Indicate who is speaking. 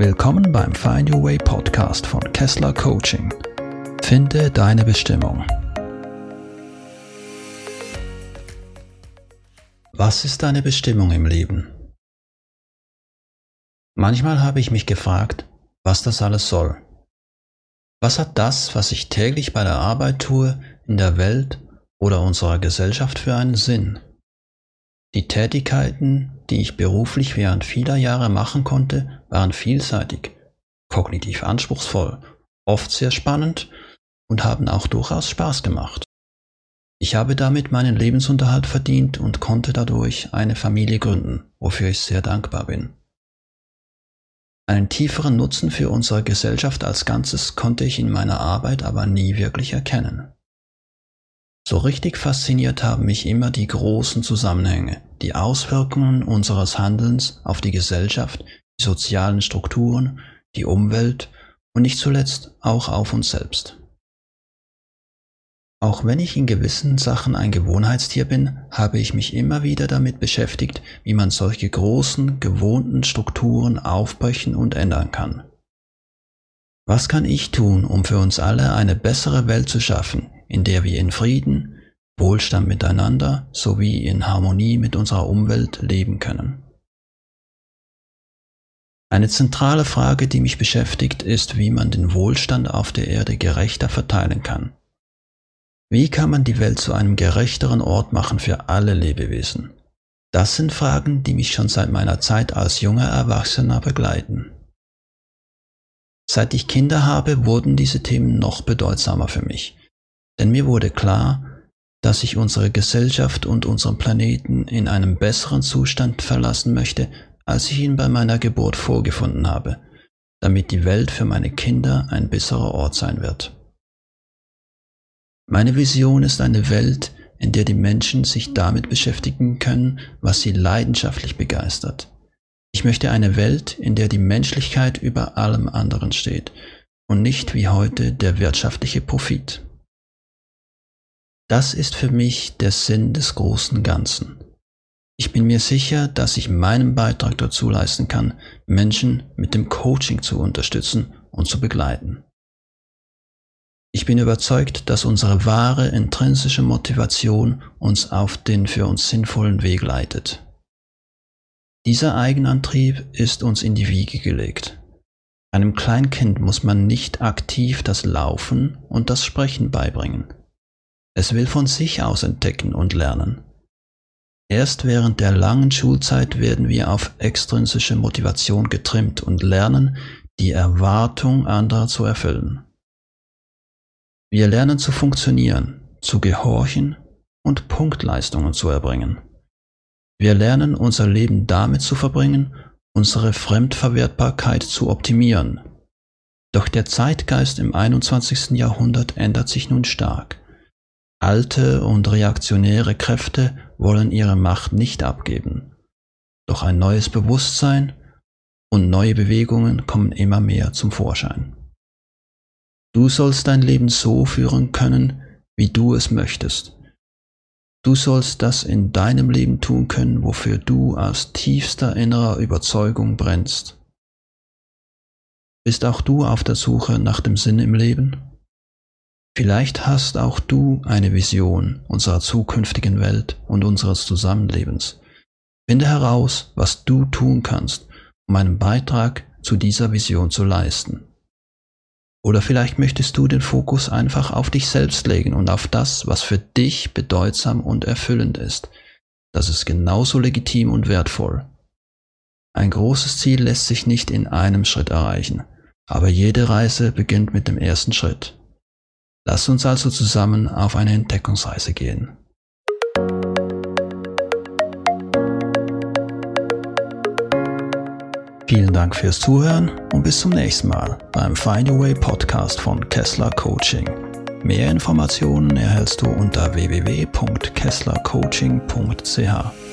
Speaker 1: Willkommen beim Find Your Way Podcast von Kessler Coaching. Finde deine Bestimmung. Was ist deine Bestimmung im Leben? Manchmal habe ich mich gefragt, was das alles soll. Was hat das, was ich täglich bei der Arbeit tue, in der Welt oder unserer Gesellschaft für einen Sinn? Die Tätigkeiten, die ich beruflich während vieler Jahre machen konnte, waren vielseitig, kognitiv anspruchsvoll, oft sehr spannend und haben auch durchaus Spaß gemacht. Ich habe damit meinen Lebensunterhalt verdient und konnte dadurch eine Familie gründen, wofür ich sehr dankbar bin. Einen tieferen Nutzen für unsere Gesellschaft als Ganzes konnte ich in meiner Arbeit aber nie wirklich erkennen. So richtig fasziniert haben mich immer die großen Zusammenhänge, die Auswirkungen unseres Handelns auf die Gesellschaft, sozialen Strukturen, die Umwelt und nicht zuletzt auch auf uns selbst. Auch wenn ich in gewissen Sachen ein Gewohnheitstier bin, habe ich mich immer wieder damit beschäftigt, wie man solche großen, gewohnten Strukturen aufbrechen und ändern kann. Was kann ich tun, um für uns alle eine bessere Welt zu schaffen, in der wir in Frieden, Wohlstand miteinander sowie in Harmonie mit unserer Umwelt leben können. Eine zentrale Frage, die mich beschäftigt, ist, wie man den Wohlstand auf der Erde gerechter verteilen kann. Wie kann man die Welt zu einem gerechteren Ort machen für alle Lebewesen? Das sind Fragen, die mich schon seit meiner Zeit als junger Erwachsener begleiten. Seit ich Kinder habe, wurden diese Themen noch bedeutsamer für mich. Denn mir wurde klar, dass ich unsere Gesellschaft und unseren Planeten in einem besseren Zustand verlassen möchte, als ich ihn bei meiner Geburt vorgefunden habe, damit die Welt für meine Kinder ein besserer Ort sein wird. Meine Vision ist eine Welt, in der die Menschen sich damit beschäftigen können, was sie leidenschaftlich begeistert. Ich möchte eine Welt, in der die Menschlichkeit über allem anderen steht und nicht wie heute der wirtschaftliche Profit. Das ist für mich der Sinn des großen Ganzen. Ich bin mir sicher, dass ich meinen Beitrag dazu leisten kann, Menschen mit dem Coaching zu unterstützen und zu begleiten. Ich bin überzeugt, dass unsere wahre intrinsische Motivation uns auf den für uns sinnvollen Weg leitet. Dieser Eigenantrieb ist uns in die Wiege gelegt. Einem Kleinkind muss man nicht aktiv das Laufen und das Sprechen beibringen. Es will von sich aus entdecken und lernen. Erst während der langen Schulzeit werden wir auf extrinsische Motivation getrimmt und lernen, die Erwartung anderer zu erfüllen. Wir lernen zu funktionieren, zu gehorchen und Punktleistungen zu erbringen. Wir lernen unser Leben damit zu verbringen, unsere Fremdverwertbarkeit zu optimieren. Doch der Zeitgeist im 21. Jahrhundert ändert sich nun stark. Alte und reaktionäre Kräfte wollen ihre Macht nicht abgeben. Doch ein neues Bewusstsein und neue Bewegungen kommen immer mehr zum Vorschein. Du sollst dein Leben so führen können, wie du es möchtest. Du sollst das in deinem Leben tun können, wofür du aus tiefster innerer Überzeugung brennst. Bist auch du auf der Suche nach dem Sinn im Leben? Vielleicht hast auch du eine Vision unserer zukünftigen Welt und unseres Zusammenlebens. Finde heraus, was du tun kannst, um einen Beitrag zu dieser Vision zu leisten. Oder vielleicht möchtest du den Fokus einfach auf dich selbst legen und auf das, was für dich bedeutsam und erfüllend ist. Das ist genauso legitim und wertvoll. Ein großes Ziel lässt sich nicht in einem Schritt erreichen, aber jede Reise beginnt mit dem ersten Schritt. Lass uns also zusammen auf eine Entdeckungsreise gehen. Vielen Dank fürs Zuhören und bis zum nächsten Mal beim Find Your Way Podcast von Kessler Coaching. Mehr Informationen erhältst du unter www.kesslercoaching.ch.